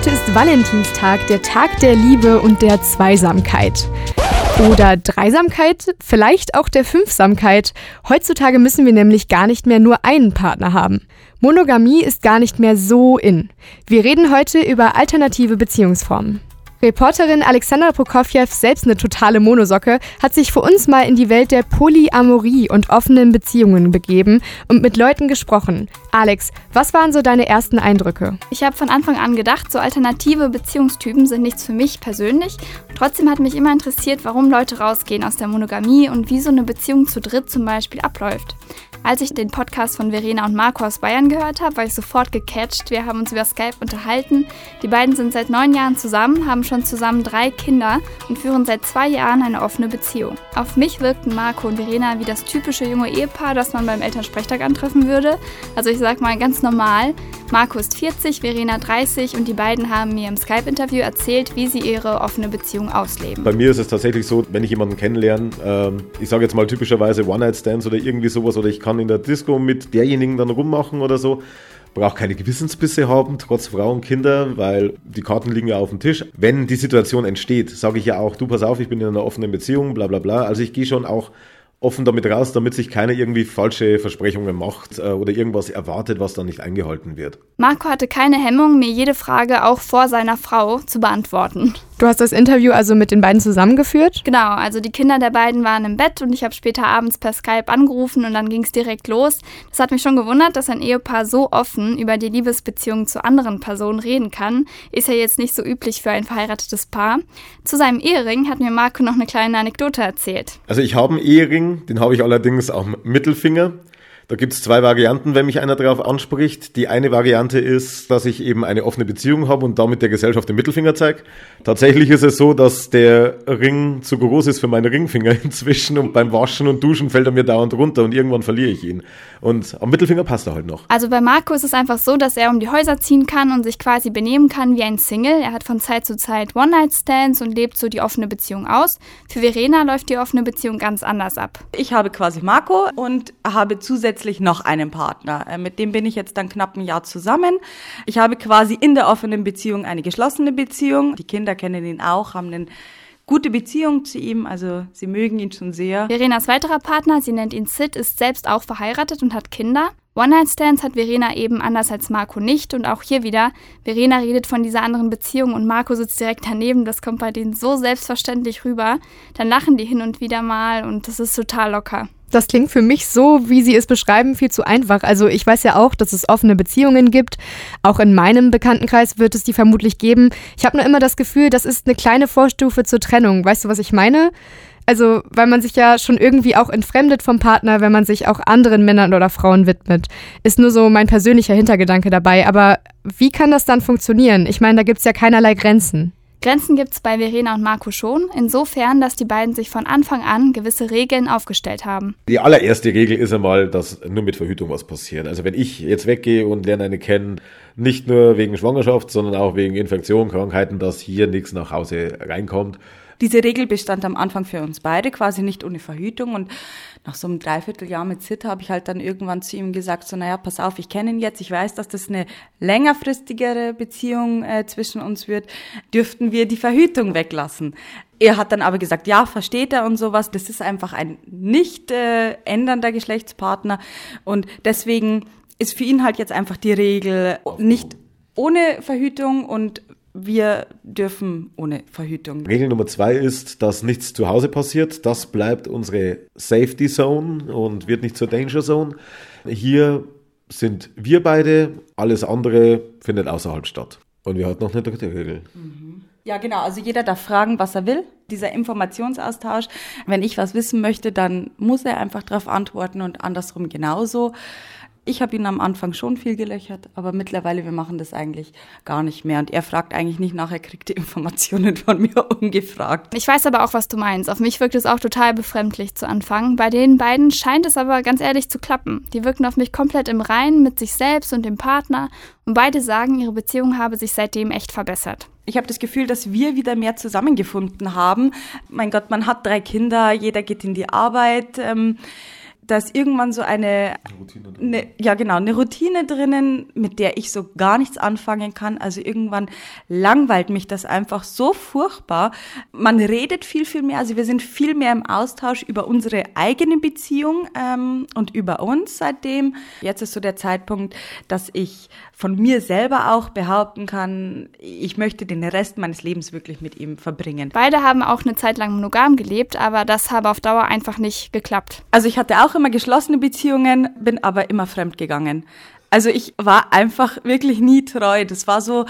Heute ist Valentinstag, der Tag der Liebe und der Zweisamkeit. Oder Dreisamkeit, vielleicht auch der Fünfsamkeit. Heutzutage müssen wir nämlich gar nicht mehr nur einen Partner haben. Monogamie ist gar nicht mehr so in. Wir reden heute über alternative Beziehungsformen. Reporterin Alexandra Prokofjew, selbst eine totale Monosocke, hat sich für uns mal in die Welt der Polyamorie und offenen Beziehungen begeben und mit Leuten gesprochen. Alex, was waren so deine ersten Eindrücke? Ich habe von Anfang an gedacht, so alternative Beziehungstypen sind nichts für mich persönlich. Trotzdem hat mich immer interessiert, warum Leute rausgehen aus der Monogamie und wie so eine Beziehung zu dritt zum Beispiel abläuft. Als ich den Podcast von Verena und Marco aus Bayern gehört habe, war ich sofort gecatcht. Wir haben uns über Skype unterhalten. Die beiden sind seit neun Jahren zusammen, haben schon zusammen drei Kinder und führen seit zwei Jahren eine offene Beziehung. Auf mich wirkten Marco und Verena wie das typische junge Ehepaar, das man beim Elternsprechtag antreffen würde. Also ich sag mal ganz normal. Marco ist 40, Verena 30 und die beiden haben mir im Skype-Interview erzählt, wie sie ihre offene Beziehung ausleben. Bei mir ist es tatsächlich so, wenn ich jemanden kennenlerne, ähm, ich sage jetzt mal typischerweise One-Night-Stands oder irgendwie sowas oder ich kann in der Disco mit derjenigen dann rummachen oder so, braucht keine Gewissensbisse haben, trotz Frau und Kinder, weil die Karten liegen ja auf dem Tisch. Wenn die Situation entsteht, sage ich ja auch, du pass auf, ich bin in einer offenen Beziehung, bla bla bla. Also ich gehe schon auch offen damit raus, damit sich keiner irgendwie falsche Versprechungen macht äh, oder irgendwas erwartet, was dann nicht eingehalten wird. Marco hatte keine Hemmung, mir jede Frage auch vor seiner Frau zu beantworten. Du hast das Interview also mit den beiden zusammengeführt? Genau, also die Kinder der beiden waren im Bett und ich habe später abends per Skype angerufen und dann ging es direkt los. Das hat mich schon gewundert, dass ein Ehepaar so offen über die Liebesbeziehung zu anderen Personen reden kann. Ist ja jetzt nicht so üblich für ein verheiratetes Paar. Zu seinem Ehering hat mir Marco noch eine kleine Anekdote erzählt. Also ich habe einen Ehering, den habe ich allerdings am Mittelfinger. Da gibt es zwei Varianten, wenn mich einer darauf anspricht. Die eine Variante ist, dass ich eben eine offene Beziehung habe und damit der Gesellschaft den Mittelfinger zeige. Tatsächlich ist es so, dass der Ring zu groß ist für meine Ringfinger inzwischen und beim Waschen und Duschen fällt er mir dauernd runter und irgendwann verliere ich ihn. Und am Mittelfinger passt er halt noch. Also bei Marco ist es einfach so, dass er um die Häuser ziehen kann und sich quasi benehmen kann wie ein Single. Er hat von Zeit zu Zeit One-Night-Stands und lebt so die offene Beziehung aus. Für Verena läuft die offene Beziehung ganz anders ab. Ich habe quasi Marco und habe zusätzlich zusätzlich noch einen Partner. Äh, mit dem bin ich jetzt dann knapp ein Jahr zusammen. Ich habe quasi in der offenen Beziehung eine geschlossene Beziehung. Die Kinder kennen ihn auch, haben eine gute Beziehung zu ihm, also sie mögen ihn schon sehr. Verenas weiterer Partner, sie nennt ihn Sid, ist selbst auch verheiratet und hat Kinder. One-Night-Stands hat Verena eben anders als Marco nicht und auch hier wieder, Verena redet von dieser anderen Beziehung und Marco sitzt direkt daneben, das kommt bei denen so selbstverständlich rüber. Dann lachen die hin und wieder mal und das ist total locker. Das klingt für mich so, wie Sie es beschreiben, viel zu einfach. Also ich weiß ja auch, dass es offene Beziehungen gibt. Auch in meinem Bekanntenkreis wird es die vermutlich geben. Ich habe nur immer das Gefühl, das ist eine kleine Vorstufe zur Trennung. Weißt du, was ich meine? Also, weil man sich ja schon irgendwie auch entfremdet vom Partner, wenn man sich auch anderen Männern oder Frauen widmet. Ist nur so mein persönlicher Hintergedanke dabei. Aber wie kann das dann funktionieren? Ich meine, da gibt es ja keinerlei Grenzen. Grenzen gibt es bei Verena und Marco schon, insofern, dass die beiden sich von Anfang an gewisse Regeln aufgestellt haben. Die allererste Regel ist einmal, dass nur mit Verhütung was passiert. Also wenn ich jetzt weggehe und lerne eine kennen, nicht nur wegen Schwangerschaft, sondern auch wegen Infektion, Krankheiten, dass hier nichts nach Hause reinkommt diese Regel bestand am Anfang für uns beide quasi nicht ohne Verhütung und nach so einem Dreivierteljahr mit Sid habe ich halt dann irgendwann zu ihm gesagt, so naja, pass auf, ich kenne ihn jetzt, ich weiß, dass das eine längerfristigere Beziehung äh, zwischen uns wird, dürften wir die Verhütung weglassen. Er hat dann aber gesagt, ja, versteht er und sowas, das ist einfach ein nicht äh, ändernder Geschlechtspartner und deswegen ist für ihn halt jetzt einfach die Regel nicht ohne Verhütung und wir dürfen ohne Verhütung. Regel Nummer zwei ist, dass nichts zu Hause passiert. Das bleibt unsere Safety Zone und wird nicht zur Danger Zone. Hier sind wir beide, alles andere findet außerhalb statt. Und wir hatten noch eine dritte Regel. Mhm. Ja, genau. Also jeder darf fragen, was er will. Dieser Informationsaustausch. Wenn ich was wissen möchte, dann muss er einfach darauf antworten und andersrum genauso. Ich habe ihn am Anfang schon viel gelöchert, aber mittlerweile, wir machen das eigentlich gar nicht mehr. Und er fragt eigentlich nicht nach, er kriegt die Informationen von mir ungefragt. Ich weiß aber auch, was du meinst. Auf mich wirkt es auch total befremdlich zu Anfang. Bei den beiden scheint es aber ganz ehrlich zu klappen. Die wirken auf mich komplett im Reinen mit sich selbst und dem Partner. Und beide sagen, ihre Beziehung habe sich seitdem echt verbessert. Ich habe das Gefühl, dass wir wieder mehr zusammengefunden haben. Mein Gott, man hat drei Kinder, jeder geht in die Arbeit. Ähm, da ist irgendwann so eine, Routine drin. eine, ja genau, eine Routine drinnen, mit der ich so gar nichts anfangen kann. Also irgendwann langweilt mich das einfach so furchtbar. Man redet viel, viel mehr, also wir sind viel mehr im Austausch über unsere eigene Beziehung ähm, und über uns seitdem. Jetzt ist so der Zeitpunkt, dass ich von mir selber auch behaupten kann, ich möchte den Rest meines Lebens wirklich mit ihm verbringen. Beide haben auch eine Zeit lang monogam gelebt, aber das habe auf Dauer einfach nicht geklappt. Also ich hatte auch immer geschlossene Beziehungen, bin aber immer fremd gegangen. Also ich war einfach wirklich nie treu. Das war so,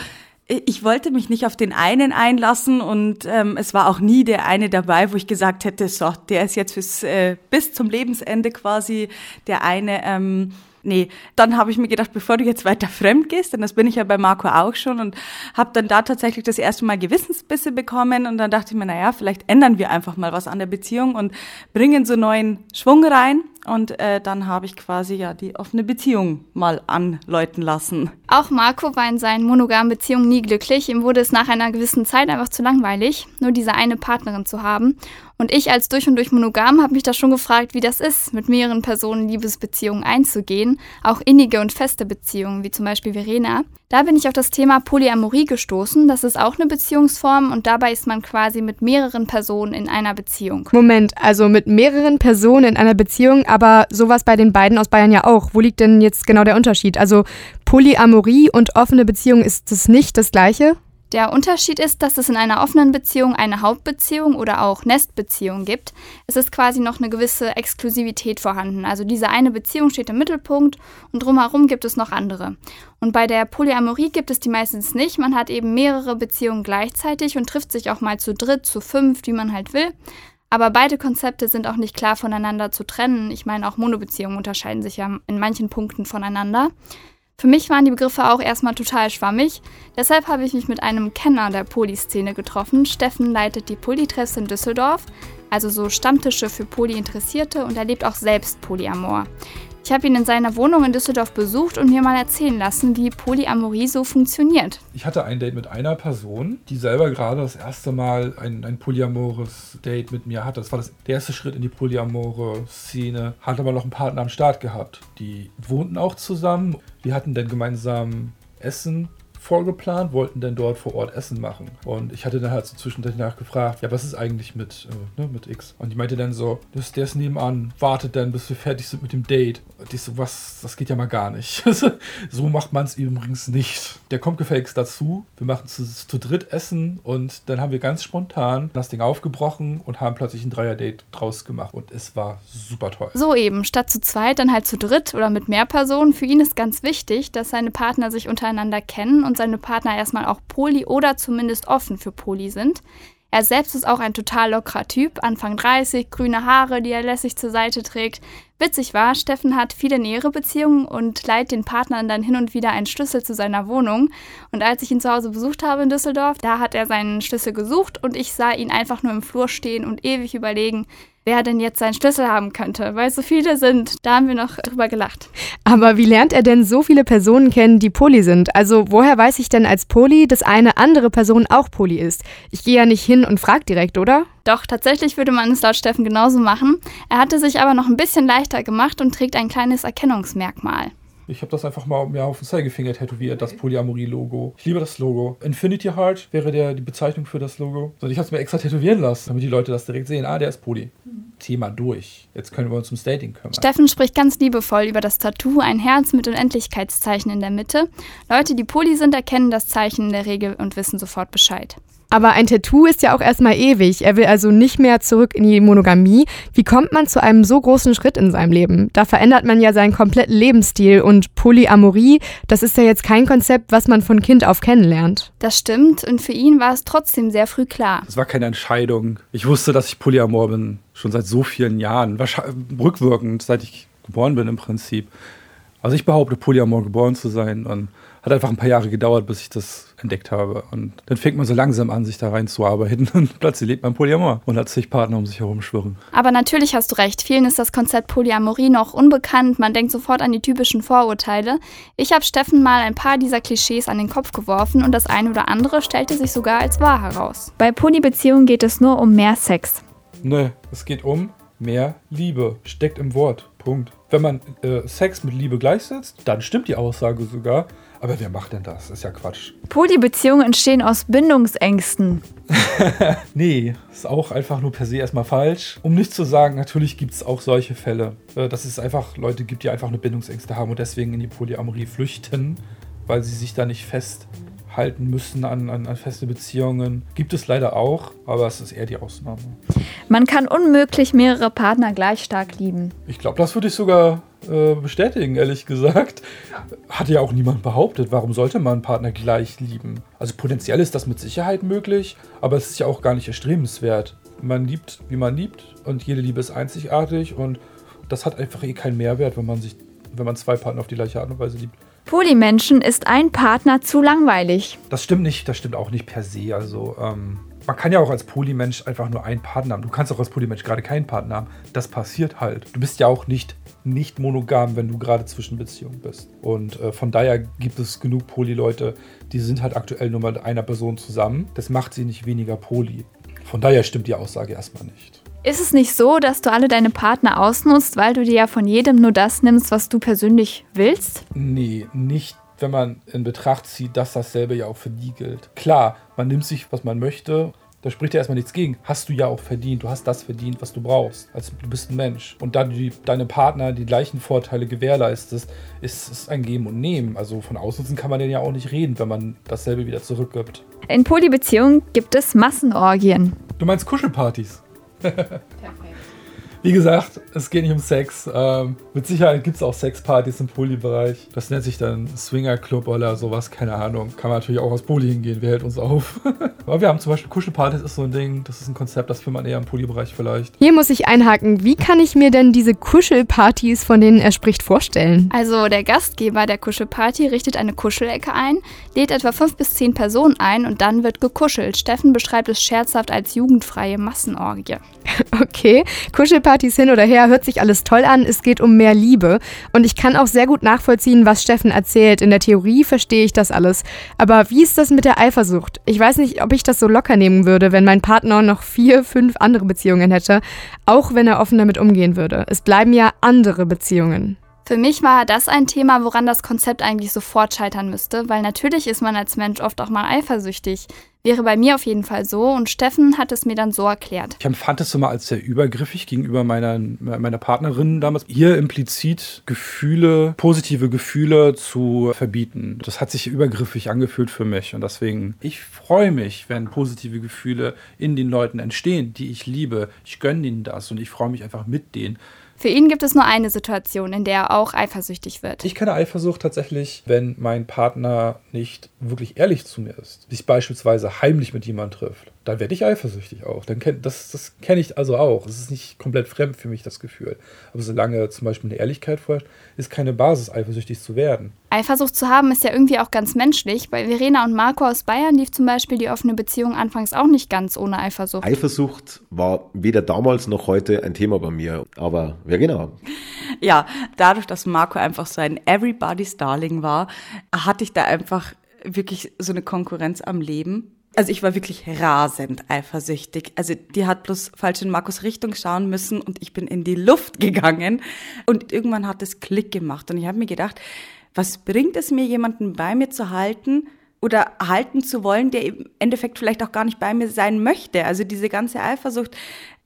ich wollte mich nicht auf den einen einlassen und ähm, es war auch nie der eine dabei, wo ich gesagt hätte, so, der ist jetzt bis, äh, bis zum Lebensende quasi der eine. Ähm, Nee, dann habe ich mir gedacht, bevor du jetzt weiter fremd gehst, denn das bin ich ja bei Marco auch schon und habe dann da tatsächlich das erste Mal Gewissensbisse bekommen und dann dachte ich mir, naja, vielleicht ändern wir einfach mal was an der Beziehung und bringen so neuen Schwung rein und äh, dann habe ich quasi ja die offene Beziehung mal anläuten lassen. Auch Marco war in seinen monogamen Beziehungen nie glücklich. Ihm wurde es nach einer gewissen Zeit einfach zu langweilig, nur diese eine Partnerin zu haben. Und ich als durch und durch monogam habe mich da schon gefragt, wie das ist, mit mehreren Personen Liebesbeziehungen einzugehen, auch innige und feste Beziehungen, wie zum Beispiel Verena. Da bin ich auf das Thema Polyamorie gestoßen. Das ist auch eine Beziehungsform und dabei ist man quasi mit mehreren Personen in einer Beziehung. Moment, also mit mehreren Personen in einer Beziehung, aber sowas bei den beiden aus Bayern ja auch. Wo liegt denn jetzt genau der Unterschied? Also Polyamorie und offene Beziehung ist das nicht das gleiche? Der Unterschied ist, dass es in einer offenen Beziehung eine Hauptbeziehung oder auch Nestbeziehung gibt. Es ist quasi noch eine gewisse Exklusivität vorhanden. Also diese eine Beziehung steht im Mittelpunkt und drumherum gibt es noch andere. Und bei der Polyamorie gibt es die meistens nicht. Man hat eben mehrere Beziehungen gleichzeitig und trifft sich auch mal zu dritt, zu fünf, wie man halt will. Aber beide Konzepte sind auch nicht klar voneinander zu trennen. Ich meine, auch Monobeziehungen unterscheiden sich ja in manchen Punkten voneinander. Für mich waren die Begriffe auch erstmal total schwammig. Deshalb habe ich mich mit einem Kenner der Polyszene getroffen. Steffen leitet die Polytreffs in Düsseldorf, also so Stammtische für Polyinteressierte und er lebt auch selbst Polyamor. Ich habe ihn in seiner Wohnung in Düsseldorf besucht und mir mal erzählen lassen, wie Polyamorie so funktioniert. Ich hatte ein Date mit einer Person, die selber gerade das erste Mal ein, ein polyamores Date mit mir hatte. Das war das, der erste Schritt in die polyamore Szene. Hat aber noch einen Partner am Start gehabt. Die wohnten auch zusammen. Wir hatten dann gemeinsam Essen vorgeplant, wollten dann dort vor Ort Essen machen. Und ich hatte dann halt so zwischendurch nachgefragt, ja, was ist eigentlich mit, äh, ne, mit X? Und die meinte dann so, das, der ist nebenan, wartet dann, bis wir fertig sind mit dem Date. Und ich so, was, das geht ja mal gar nicht. so macht man es übrigens nicht. Der kommt gefälligst dazu, wir machen zu, zu dritt Essen und dann haben wir ganz spontan das Ding aufgebrochen und haben plötzlich ein Dreier-Date draus gemacht. Und es war super toll. So eben, statt zu zweit, dann halt zu dritt oder mit mehr Personen. Für ihn ist ganz wichtig, dass seine Partner sich untereinander kennen und seine Partner erstmal auch poly oder zumindest offen für poly sind. Er selbst ist auch ein total lockerer Typ, Anfang 30, grüne Haare, die er lässig zur Seite trägt. Witzig war, Steffen hat viele nähere Beziehungen und leiht den Partnern dann hin und wieder einen Schlüssel zu seiner Wohnung. Und als ich ihn zu Hause besucht habe in Düsseldorf, da hat er seinen Schlüssel gesucht und ich sah ihn einfach nur im Flur stehen und ewig überlegen, wer denn jetzt seinen Schlüssel haben könnte, weil so viele sind. Da haben wir noch drüber gelacht. Aber wie lernt er denn so viele Personen kennen, die Poli sind? Also woher weiß ich denn als Poli, dass eine andere Person auch Poli ist? Ich gehe ja nicht hin und frage direkt, oder? Doch, tatsächlich würde man es laut Steffen genauso machen. Er hatte sich aber noch ein bisschen leichter gemacht und trägt ein kleines Erkennungsmerkmal. Ich habe das einfach mal mir auf den Zeigefinger tätowiert, das Polyamorie-Logo. Ich liebe das Logo. Infinity Heart wäre der, die Bezeichnung für das Logo. Und ich habe es mir extra tätowieren lassen, damit die Leute das direkt sehen. Ah, der ist Poly. Thema durch. Jetzt können wir uns ums Dating kümmern. Steffen spricht ganz liebevoll über das Tattoo, ein Herz mit Unendlichkeitszeichen in der Mitte. Leute, die Poly sind, erkennen das Zeichen in der Regel und wissen sofort Bescheid. Aber ein Tattoo ist ja auch erstmal ewig. Er will also nicht mehr zurück in die Monogamie. Wie kommt man zu einem so großen Schritt in seinem Leben? Da verändert man ja seinen kompletten Lebensstil und Polyamorie, das ist ja jetzt kein Konzept, was man von Kind auf kennenlernt. Das stimmt und für ihn war es trotzdem sehr früh klar. Es war keine Entscheidung. Ich wusste, dass ich Polyamor bin, schon seit so vielen Jahren. Wahrscheinlich rückwirkend, seit ich geboren bin im Prinzip. Also ich behaupte, Polyamor geboren zu sein und hat einfach ein paar Jahre gedauert, bis ich das entdeckt habe. Und dann fängt man so langsam an, sich da reinzuarbeiten und plötzlich lebt man Polyamor und hat sich Partner um sich herum schwirren. Aber natürlich hast du recht, vielen ist das Konzept Polyamorie noch unbekannt. Man denkt sofort an die typischen Vorurteile. Ich habe Steffen mal ein paar dieser Klischees an den Kopf geworfen und das eine oder andere stellte sich sogar als wahr heraus. Bei Polybeziehungen geht es nur um mehr Sex. Nö, es geht um mehr Liebe. Steckt im Wort. Punkt. Wenn man äh, Sex mit Liebe gleichsetzt, dann stimmt die Aussage sogar. Aber wer macht denn das? Ist ja Quatsch. Polybeziehungen entstehen aus Bindungsängsten. nee, ist auch einfach nur per se erstmal falsch. Um nicht zu sagen, natürlich gibt es auch solche Fälle, äh, dass es einfach Leute gibt, die einfach eine Bindungsängste haben und deswegen in die Polyamorie flüchten, weil sie sich da nicht festhalten müssen an, an, an feste Beziehungen. Gibt es leider auch, aber es ist eher die Ausnahme. Man kann unmöglich mehrere Partner gleich stark lieben. Ich glaube, das würde ich sogar äh, bestätigen, ehrlich gesagt. Hat ja auch niemand behauptet. Warum sollte man einen Partner gleich lieben? Also potenziell ist das mit Sicherheit möglich, aber es ist ja auch gar nicht erstrebenswert. Man liebt, wie man liebt und jede Liebe ist einzigartig und das hat einfach eh keinen Mehrwert, wenn man sich, wenn man zwei Partner auf die gleiche Art und Weise liebt. Polymenschen ist ein Partner zu langweilig. Das stimmt nicht, das stimmt auch nicht per se. Also ähm, man kann ja auch als Polymensch einfach nur einen Partner haben. Du kannst auch als Polymensch gerade keinen Partner haben. Das passiert halt. Du bist ja auch nicht nicht monogam, wenn du gerade zwischen Beziehungen bist. Und äh, von daher gibt es genug Poly-Leute, die sind halt aktuell nur mit einer Person zusammen. Das macht sie nicht weniger Poly. Von daher stimmt die Aussage erstmal nicht. Ist es nicht so, dass du alle deine Partner ausnutzt, weil du dir ja von jedem nur das nimmst, was du persönlich willst? Nee, nicht wenn man in Betracht zieht, dass dasselbe ja auch für die gilt. Klar, man nimmt sich, was man möchte da spricht ja erstmal nichts gegen. Hast du ja auch verdient. Du hast das verdient, was du brauchst. Also du bist ein Mensch. Und da du die, deine Partner die gleichen Vorteile gewährleistest, ist es ein Geben und Nehmen. Also von Ausnutzen kann man denn ja auch nicht reden, wenn man dasselbe wieder zurückgibt. In Polybeziehungen gibt es Massenorgien. Du meinst Kuschelpartys? Perfekt. Wie gesagt, es geht nicht um Sex. Ähm, mit Sicherheit gibt es auch Sexpartys im Poly-Bereich. Das nennt sich dann Swinger-Club oder sowas, keine Ahnung. Kann man natürlich auch aus Poly hingehen, wer hält uns auf? Aber wir haben zum Beispiel Kuschelpartys, ist so ein Ding. Das ist ein Konzept, das findet man eher im Poly-Bereich vielleicht. Hier muss ich einhaken. Wie kann ich mir denn diese Kuschelpartys, von denen er spricht, vorstellen? Also der Gastgeber der Kuschelparty richtet eine Kuschelecke ein, lädt etwa fünf bis zehn Personen ein und dann wird gekuschelt. Steffen beschreibt es scherzhaft als jugendfreie Massenorgie. Okay, Kuschelpartys hin oder her, hört sich alles toll an. Es geht um mehr Liebe. Und ich kann auch sehr gut nachvollziehen, was Steffen erzählt. In der Theorie verstehe ich das alles. Aber wie ist das mit der Eifersucht? Ich weiß nicht, ob ich das so locker nehmen würde, wenn mein Partner noch vier, fünf andere Beziehungen hätte. Auch wenn er offen damit umgehen würde. Es bleiben ja andere Beziehungen. Für mich war das ein Thema, woran das Konzept eigentlich sofort scheitern müsste, weil natürlich ist man als Mensch oft auch mal eifersüchtig. Wäre bei mir auf jeden Fall so und Steffen hat es mir dann so erklärt. Ich empfand es mal als sehr übergriffig gegenüber meiner, meiner Partnerin damals. Hier implizit Gefühle, positive Gefühle zu verbieten. Das hat sich übergriffig angefühlt für mich und deswegen, ich freue mich, wenn positive Gefühle in den Leuten entstehen, die ich liebe. Ich gönne ihnen das und ich freue mich einfach mit denen. Für ihn gibt es nur eine Situation, in der er auch eifersüchtig wird. Ich kenne Eifersucht tatsächlich, wenn mein Partner nicht wirklich ehrlich zu mir ist. Sich beispielsweise heimlich mit jemandem trifft. Dann werde ich eifersüchtig auch. Dann kenn, das das kenne ich also auch. Es ist nicht komplett fremd für mich, das Gefühl. Aber solange zum Beispiel eine Ehrlichkeit vorherrscht, ist keine Basis, eifersüchtig zu werden. Eifersucht zu haben ist ja irgendwie auch ganz menschlich. Bei Verena und Marco aus Bayern lief zum Beispiel die offene Beziehung anfangs auch nicht ganz ohne Eifersucht. Eifersucht war weder damals noch heute ein Thema bei mir. Aber wer genau? Ja, dadurch, dass Marco einfach so ein Everybody's Darling war, hatte ich da einfach wirklich so eine Konkurrenz am Leben. Also ich war wirklich rasend eifersüchtig. Also die hat bloß falsch in Markus Richtung schauen müssen und ich bin in die Luft gegangen. Und irgendwann hat es Klick gemacht und ich habe mir gedacht, was bringt es mir, jemanden bei mir zu halten oder halten zu wollen, der im Endeffekt vielleicht auch gar nicht bei mir sein möchte? Also diese ganze Eifersucht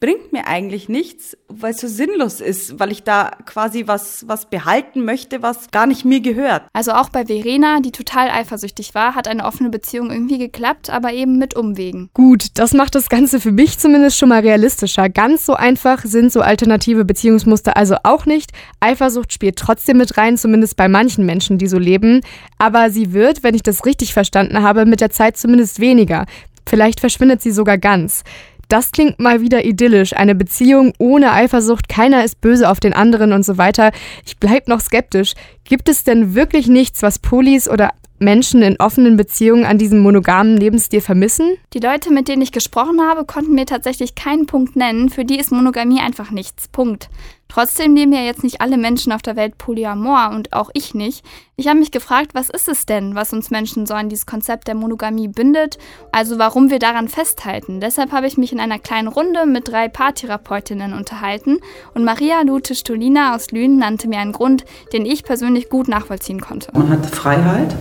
bringt mir eigentlich nichts, weil es so sinnlos ist, weil ich da quasi was, was behalten möchte, was gar nicht mir gehört. Also auch bei Verena, die total eifersüchtig war, hat eine offene Beziehung irgendwie geklappt, aber eben mit Umwegen. Gut, das macht das Ganze für mich zumindest schon mal realistischer. Ganz so einfach sind so alternative Beziehungsmuster also auch nicht. Eifersucht spielt trotzdem mit rein, zumindest bei manchen Menschen, die so leben. Aber sie wird, wenn ich das richtig verstanden habe, mit der Zeit zumindest weniger. Vielleicht verschwindet sie sogar ganz. Das klingt mal wieder idyllisch. Eine Beziehung ohne Eifersucht, keiner ist böse auf den anderen und so weiter. Ich bleib noch skeptisch. Gibt es denn wirklich nichts, was Polis oder Menschen in offenen Beziehungen an diesem monogamen Lebensstil vermissen? Die Leute, mit denen ich gesprochen habe, konnten mir tatsächlich keinen Punkt nennen. Für die ist Monogamie einfach nichts. Punkt. Trotzdem leben ja jetzt nicht alle Menschen auf der Welt polyamor und auch ich nicht. Ich habe mich gefragt, was ist es denn, was uns Menschen so an dieses Konzept der Monogamie bindet, also warum wir daran festhalten. Deshalb habe ich mich in einer kleinen Runde mit drei Paartherapeutinnen unterhalten und Maria Lute Stolina aus Lünen nannte mir einen Grund, den ich persönlich gut nachvollziehen konnte. Man hat Freiheit,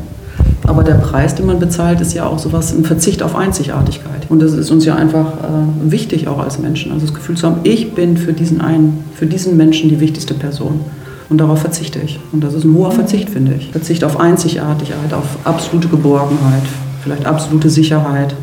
aber der Preis, den man bezahlt, ist ja auch sowas, ein Verzicht auf Einzigartigkeit. Und das ist uns ja einfach äh, wichtig auch als Menschen. Also das Gefühl zu haben, ich bin für diesen einen, für diesen Menschen die wichtigste Person. Und darauf verzichte ich. Und das ist ein hoher Verzicht, finde ich. Verzicht auf Einzigartigkeit, auf absolute Geborgenheit, vielleicht absolute Sicherheit.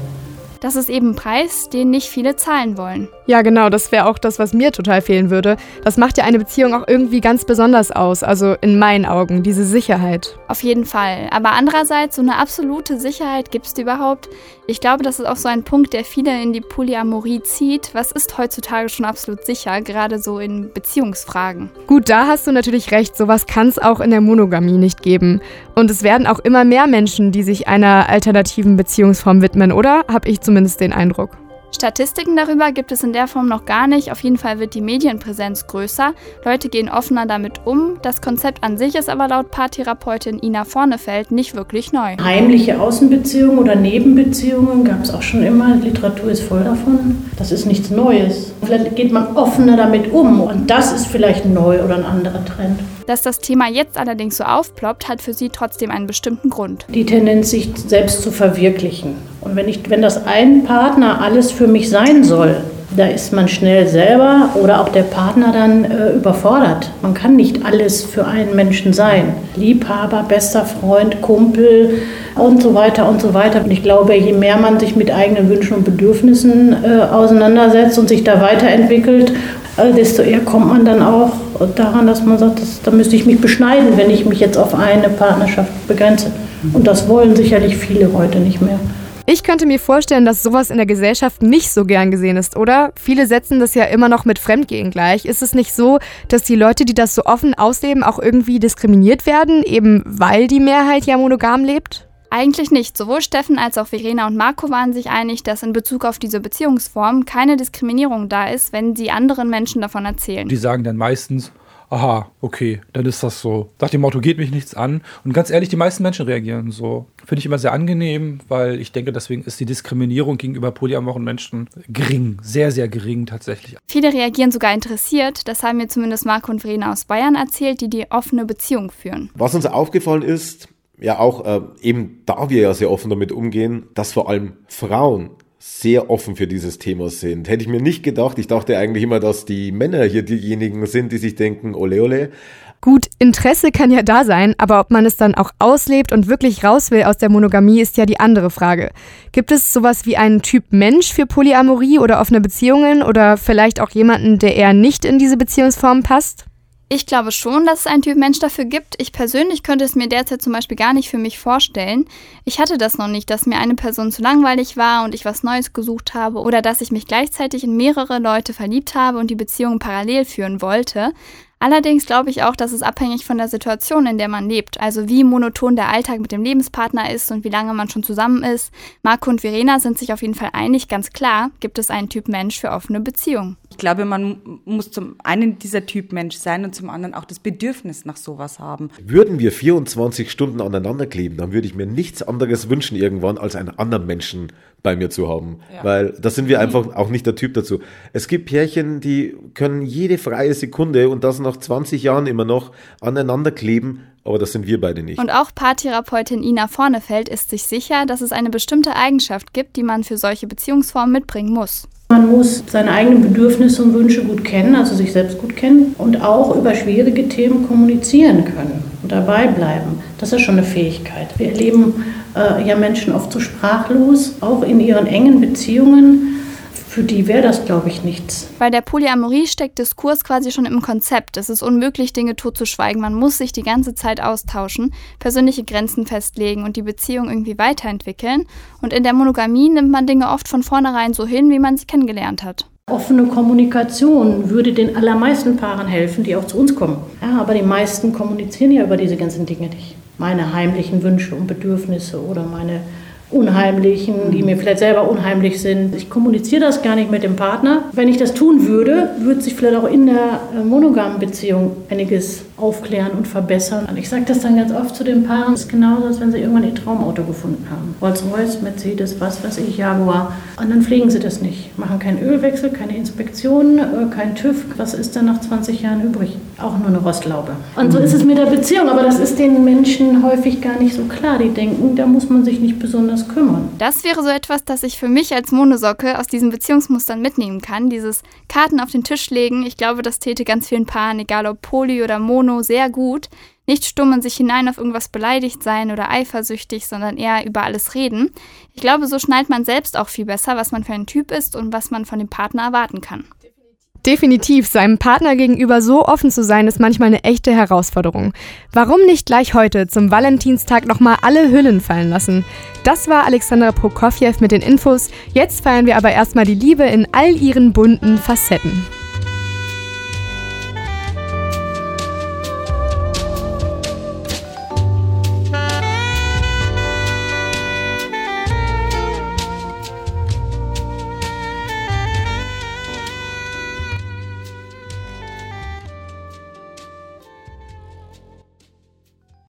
Das ist eben ein Preis, den nicht viele zahlen wollen. Ja, genau, das wäre auch das, was mir total fehlen würde. Das macht ja eine Beziehung auch irgendwie ganz besonders aus, also in meinen Augen, diese Sicherheit. Auf jeden Fall. Aber andererseits, so eine absolute Sicherheit gibt es überhaupt? Ich glaube, das ist auch so ein Punkt, der viele in die Polyamorie zieht. Was ist heutzutage schon absolut sicher, gerade so in Beziehungsfragen? Gut, da hast du natürlich recht, sowas kann es auch in der Monogamie nicht geben. Und es werden auch immer mehr Menschen, die sich einer alternativen Beziehungsform widmen, oder? Hab ich zumindest den Eindruck. Statistiken darüber gibt es in der Form noch gar nicht. Auf jeden Fall wird die Medienpräsenz größer. Leute gehen offener damit um. Das Konzept an sich ist aber laut Paartherapeutin Ina Vornefeld nicht wirklich neu. Heimliche Außenbeziehungen oder Nebenbeziehungen gab es auch schon immer. Literatur ist voll davon. Das ist nichts Neues. Vielleicht geht man offener damit um und das ist vielleicht neu oder ein anderer Trend. Dass das Thema jetzt allerdings so aufploppt, hat für sie trotzdem einen bestimmten Grund. Die Tendenz, sich selbst zu verwirklichen. Und wenn, ich, wenn das ein Partner alles für mich sein soll, da ist man schnell selber oder auch der Partner dann äh, überfordert. Man kann nicht alles für einen Menschen sein. Liebhaber, bester Freund, Kumpel und so weiter und so weiter. Und ich glaube, je mehr man sich mit eigenen Wünschen und Bedürfnissen äh, auseinandersetzt und sich da weiterentwickelt, desto eher kommt man dann auch daran, dass man sagt, das, da müsste ich mich beschneiden, wenn ich mich jetzt auf eine Partnerschaft begrenze. Und das wollen sicherlich viele heute nicht mehr. Ich könnte mir vorstellen, dass sowas in der Gesellschaft nicht so gern gesehen ist, oder? Viele setzen das ja immer noch mit Fremdgehen gleich. Ist es nicht so, dass die Leute, die das so offen ausleben, auch irgendwie diskriminiert werden, eben weil die Mehrheit ja monogam lebt? Eigentlich nicht. Sowohl Steffen als auch Verena und Marco waren sich einig, dass in Bezug auf diese Beziehungsform keine Diskriminierung da ist, wenn sie anderen Menschen davon erzählen. Die sagen dann meistens, aha, okay, dann ist das so. Nach dem Motto geht mich nichts an. Und ganz ehrlich, die meisten Menschen reagieren so. Finde ich immer sehr angenehm, weil ich denke, deswegen ist die Diskriminierung gegenüber polyamoren Menschen gering, sehr, sehr gering tatsächlich. Viele reagieren sogar interessiert. Das haben mir zumindest Marco und Verena aus Bayern erzählt, die die offene Beziehung führen. Was uns aufgefallen ist, ja auch äh, eben da wir ja sehr offen damit umgehen, dass vor allem Frauen sehr offen für dieses Thema sind. Hätte ich mir nicht gedacht. Ich dachte eigentlich immer, dass die Männer hier diejenigen sind, die sich denken, ole ole. Gut, Interesse kann ja da sein, aber ob man es dann auch auslebt und wirklich raus will aus der Monogamie, ist ja die andere Frage. Gibt es sowas wie einen Typ Mensch für Polyamorie oder offene Beziehungen oder vielleicht auch jemanden, der eher nicht in diese Beziehungsform passt? Ich glaube schon, dass es einen Typ Mensch dafür gibt. Ich persönlich könnte es mir derzeit zum Beispiel gar nicht für mich vorstellen. Ich hatte das noch nicht, dass mir eine Person zu langweilig war und ich was Neues gesucht habe oder dass ich mich gleichzeitig in mehrere Leute verliebt habe und die Beziehung parallel führen wollte. Allerdings glaube ich auch, dass es abhängig von der Situation, in der man lebt, also wie monoton der Alltag mit dem Lebenspartner ist und wie lange man schon zusammen ist. Marco und Verena sind sich auf jeden Fall einig, ganz klar, gibt es einen Typ Mensch für offene Beziehungen. Ich glaube, man muss zum einen dieser Typ Mensch sein und zum anderen auch das Bedürfnis nach sowas haben. Würden wir 24 Stunden aneinander kleben, dann würde ich mir nichts anderes wünschen irgendwann, als einen anderen Menschen bei mir zu haben. Ja. Weil da sind wir einfach auch nicht der Typ dazu. Es gibt Pärchen, die können jede freie Sekunde und das nach 20 Jahren immer noch aneinander kleben, aber das sind wir beide nicht. Und auch Paartherapeutin Ina Vornefeld ist sich sicher, dass es eine bestimmte Eigenschaft gibt, die man für solche Beziehungsformen mitbringen muss. Man muss seine eigenen Bedürfnisse und Wünsche gut kennen, also sich selbst gut kennen und auch über schwierige Themen kommunizieren können und dabei bleiben. Das ist schon eine Fähigkeit. Wir erleben äh, ja Menschen oft so sprachlos, auch in ihren engen Beziehungen für die wäre das, glaube ich, nichts. Bei der Polyamorie steckt Diskurs quasi schon im Konzept. Es ist unmöglich, Dinge totzuschweigen. Man muss sich die ganze Zeit austauschen, persönliche Grenzen festlegen und die Beziehung irgendwie weiterentwickeln. Und in der Monogamie nimmt man Dinge oft von vornherein so hin, wie man sie kennengelernt hat. Offene Kommunikation würde den allermeisten Paaren helfen, die auch zu uns kommen. Ja, aber die meisten kommunizieren ja über diese ganzen Dinge nicht. Meine heimlichen Wünsche und Bedürfnisse oder meine Unheimlichen, die mir vielleicht selber unheimlich sind. Ich kommuniziere das gar nicht mit dem Partner. Wenn ich das tun würde, würde sich vielleicht auch in der äh, monogamen Beziehung einiges aufklären und verbessern. Und ich sage das dann ganz oft zu den Paaren, es ist genauso, als wenn sie irgendwann ihr Traumauto gefunden haben. Rolls-Royce, Mercedes, was weiß ich, Jaguar. Und dann pflegen sie das nicht, machen keinen Ölwechsel, keine Inspektionen, äh, kein TÜV. Was ist dann nach 20 Jahren übrig? Auch nur eine Rostlaube. Und so ist es mit der Beziehung, aber das ist den Menschen häufig gar nicht so klar. Die denken, da muss man sich nicht besonders kümmern. Das wäre so etwas, das ich für mich als Monosocke aus diesen Beziehungsmustern mitnehmen kann. Dieses Karten auf den Tisch legen. Ich glaube, das täte ganz vielen Paaren, egal ob Poly oder Mono, sehr gut. Nicht stumm in sich hinein auf irgendwas beleidigt sein oder eifersüchtig, sondern eher über alles reden. Ich glaube, so schnallt man selbst auch viel besser, was man für ein Typ ist und was man von dem Partner erwarten kann. Definitiv, seinem Partner gegenüber so offen zu sein, ist manchmal eine echte Herausforderung. Warum nicht gleich heute zum Valentinstag nochmal alle Hüllen fallen lassen? Das war Alexandra Prokofjew mit den Infos. Jetzt feiern wir aber erstmal die Liebe in all ihren bunten Facetten.